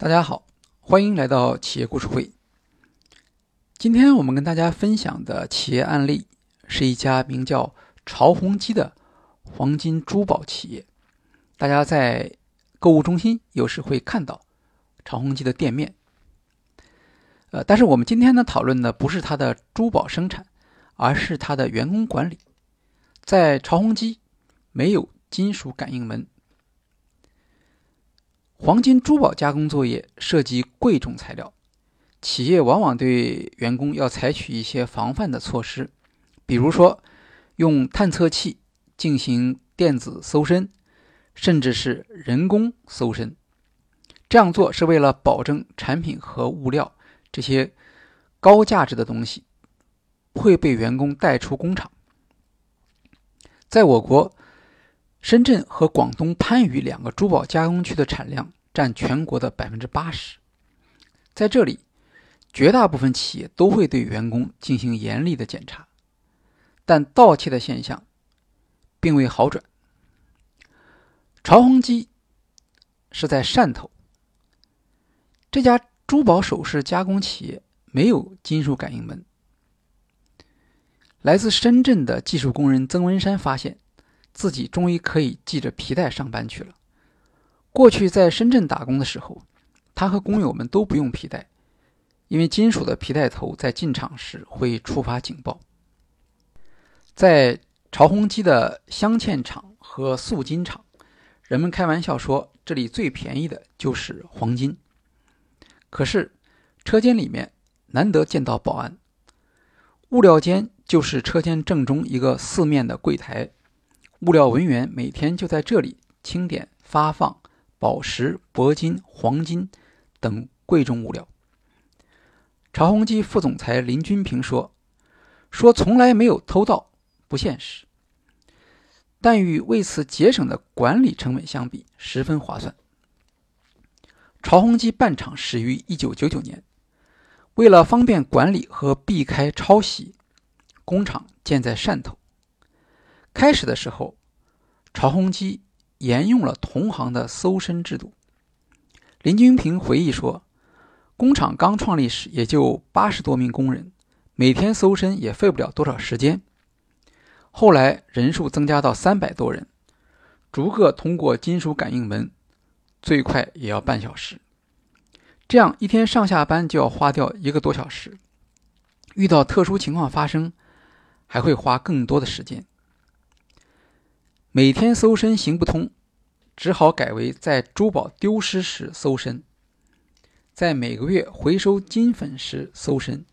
大家好，欢迎来到企业故事会。今天我们跟大家分享的企业案例是一家名叫潮宏基的黄金珠宝企业。大家在购物中心有时会看到潮宏基的店面。呃，但是我们今天呢讨论的不是它的珠宝生产，而是它的员工管理。在潮宏基没有金属感应门。黄金珠宝加工作业涉及贵重材料，企业往往对员工要采取一些防范的措施，比如说用探测器进行电子搜身，甚至是人工搜身。这样做是为了保证产品和物料这些高价值的东西会被员工带出工厂。在我国。深圳和广东番禺两个珠宝加工区的产量占全国的百分之八十，在这里，绝大部分企业都会对员工进行严厉的检查，但盗窃的现象并未好转。朝宏基是在汕头，这家珠宝首饰加工企业没有金属感应门。来自深圳的技术工人曾文山发现。自己终于可以系着皮带上班去了。过去在深圳打工的时候，他和工友们都不用皮带，因为金属的皮带头在进厂时会触发警报。在潮宏基的镶嵌厂和塑金厂，人们开玩笑说这里最便宜的就是黄金。可是车间里面难得见到保安，物料间就是车间正中一个四面的柜台。物料文员每天就在这里清点发放宝石、铂金、黄金等贵重物料。朝宏基副总裁林军平说：“说从来没有偷盗，不现实，但与为此节省的管理成本相比，十分划算。”朝宏基办厂始于1999年，为了方便管理和避开抄袭，工厂建在汕头。开始的时候，朝宏基沿用了同行的搜身制度。林军平回忆说：“工厂刚创立时也就八十多名工人，每天搜身也费不了多少时间。后来人数增加到三百多人，逐个通过金属感应门，最快也要半小时。这样一天上下班就要花掉一个多小时。遇到特殊情况发生，还会花更多的时间。”每天搜身行不通，只好改为在珠宝丢失时搜身，在每个月回收金粉时搜身，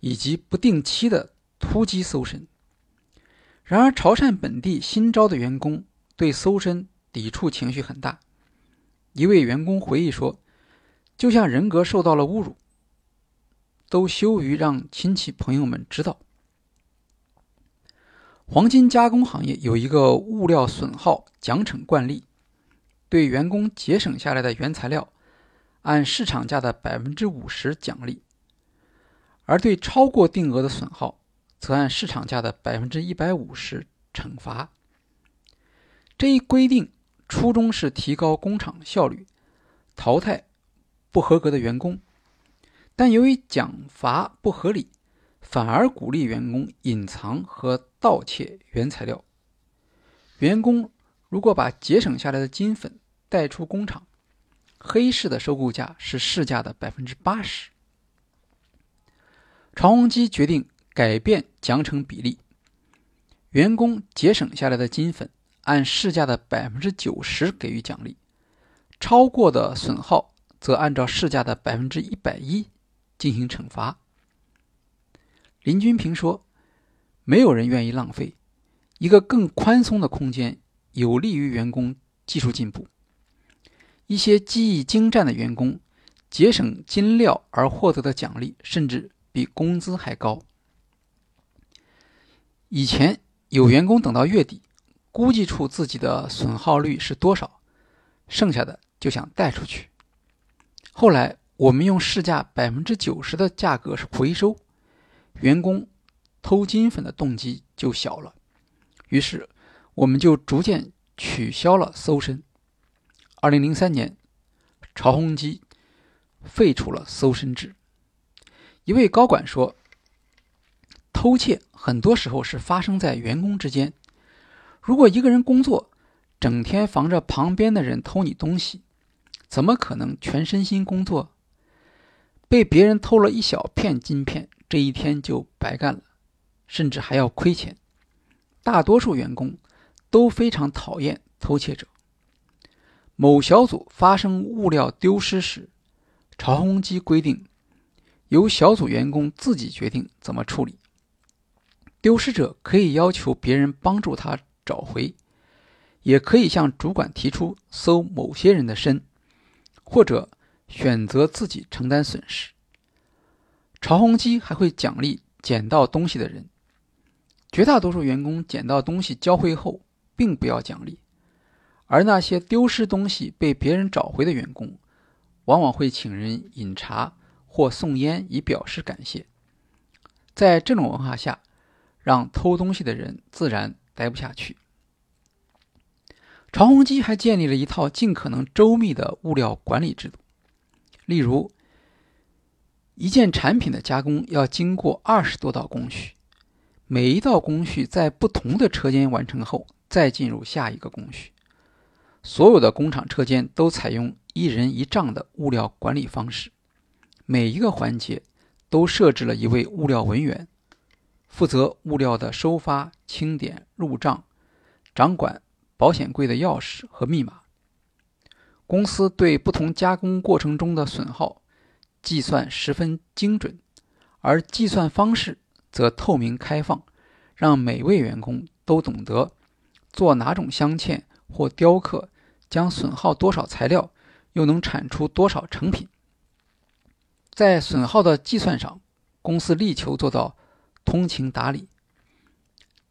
以及不定期的突击搜身。然而，潮汕本地新招的员工对搜身抵触情绪很大。一位员工回忆说：“就像人格受到了侮辱，都羞于让亲戚朋友们知道。”黄金加工行业有一个物料损耗奖惩惯例，对员工节省下来的原材料，按市场价的百分之五十奖励；而对超过定额的损耗，则按市场价的百分之一百五十惩罚。这一规定初衷是提高工厂效率，淘汰不合格的员工，但由于奖罚不合理。反而鼓励员工隐藏和盗窃原材料。员工如果把节省下来的金粉带出工厂，黑市的收购价是市价的百分之八十。长宏基决定改变奖惩比例，员工节省下来的金粉按市价的百分之九十给予奖励，超过的损耗则按照市价的百分之一百一进行惩罚。林军平说：“没有人愿意浪费一个更宽松的空间，有利于员工技术进步。一些技艺精湛的员工节省金料而获得的奖励，甚至比工资还高。以前有员工等到月底，估计出自己的损耗率是多少，剩下的就想带出去。后来我们用市价百分之九十的价格回收。”员工偷金粉的动机就小了，于是我们就逐渐取消了搜身。二零零三年，朝宏基废除了搜身制。一位高管说：“偷窃很多时候是发生在员工之间。如果一个人工作，整天防着旁边的人偷你东西，怎么可能全身心工作？被别人偷了一小片金片，这一天就白干了，甚至还要亏钱。大多数员工都非常讨厌偷窃者。某小组发生物料丢失时，曹洪基规定。”由小组员工自己决定怎么处理。丢失者可以要求别人帮助他找回，也可以向主管提出搜某些人的身，或者选择自己承担损失。曹洪基还会奖励捡到东西的人。绝大多数员工捡到东西交回后，并不要奖励，而那些丢失东西被别人找回的员工，往往会请人饮茶。或送烟以表示感谢，在这种文化下，让偷东西的人自然待不下去。曹洪基还建立了一套尽可能周密的物料管理制度，例如，一件产品的加工要经过二十多道工序，每一道工序在不同的车间完成后，再进入下一个工序。所有的工厂车间都采用一人一账的物料管理方式。每一个环节都设置了一位物料文员，负责物料的收发、清点、入账，掌管保险柜的钥匙和密码。公司对不同加工过程中的损耗计算十分精准，而计算方式则透明开放，让每位员工都懂得做哪种镶嵌或雕刻将损耗多少材料，又能产出多少成品。在损耗的计算上，公司力求做到通情达理。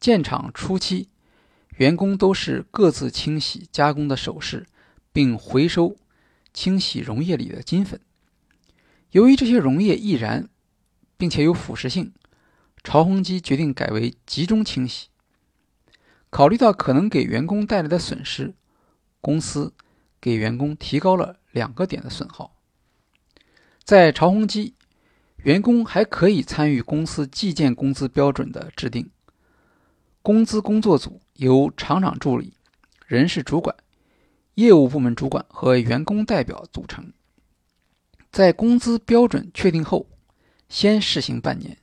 建厂初期，员工都是各自清洗加工的首饰，并回收清洗溶液里的金粉。由于这些溶液易燃，并且有腐蚀性，曹洪基决定改为集中清洗。考虑到可能给员工带来的损失，公司给员工提高了两个点的损耗。在朝洪基，员工还可以参与公司计件工资标准的制定。工资工作组由厂长助理、人事主管、业务部门主管和员工代表组成。在工资标准确定后，先试行半年。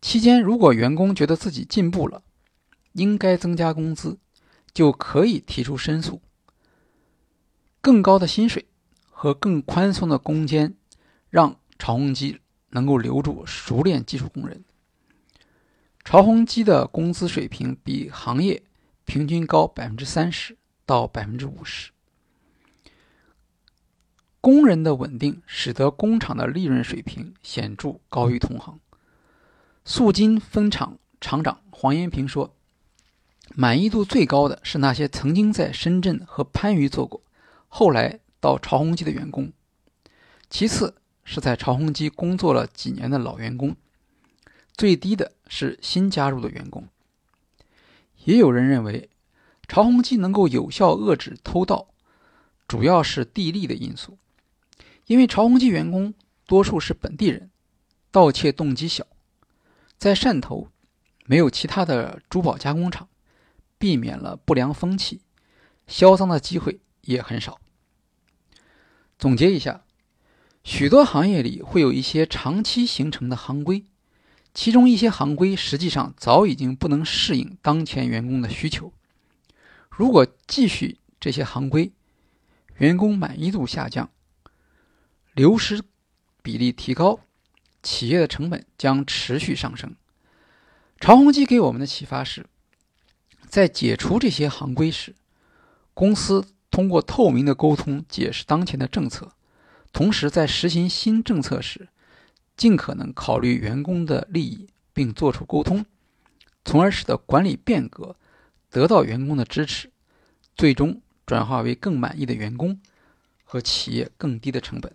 期间，如果员工觉得自己进步了，应该增加工资，就可以提出申诉。更高的薪水和更宽松的工间。让潮宏基能够留住熟练技术工人。潮宏基的工资水平比行业平均高百分之三十到百分之五十。工人的稳定使得工厂的利润水平显著高于同行。素金分厂厂长黄延平说：“满意度最高的是那些曾经在深圳和番禺做过，后来到曹洪基的员工。其次。”是在朝洪基工作了几年的老员工，最低的是新加入的员工。也有人认为，朝洪基能够有效遏制偷盗，主要是地利的因素，因为朝洪基员工多数是本地人，盗窃动机小，在汕头没有其他的珠宝加工厂，避免了不良风气，销赃的机会也很少。总结一下。许多行业里会有一些长期形成的行规，其中一些行规实际上早已经不能适应当前员工的需求。如果继续这些行规，员工满意度下降，流失比例提高，企业的成本将持续上升。曹洪基给我们的启发是，在解除这些行规时，公司通过透明的沟通解释当前的政策。同时，在实行新政策时，尽可能考虑员工的利益，并做出沟通，从而使得管理变革得到员工的支持，最终转化为更满意的员工和企业更低的成本。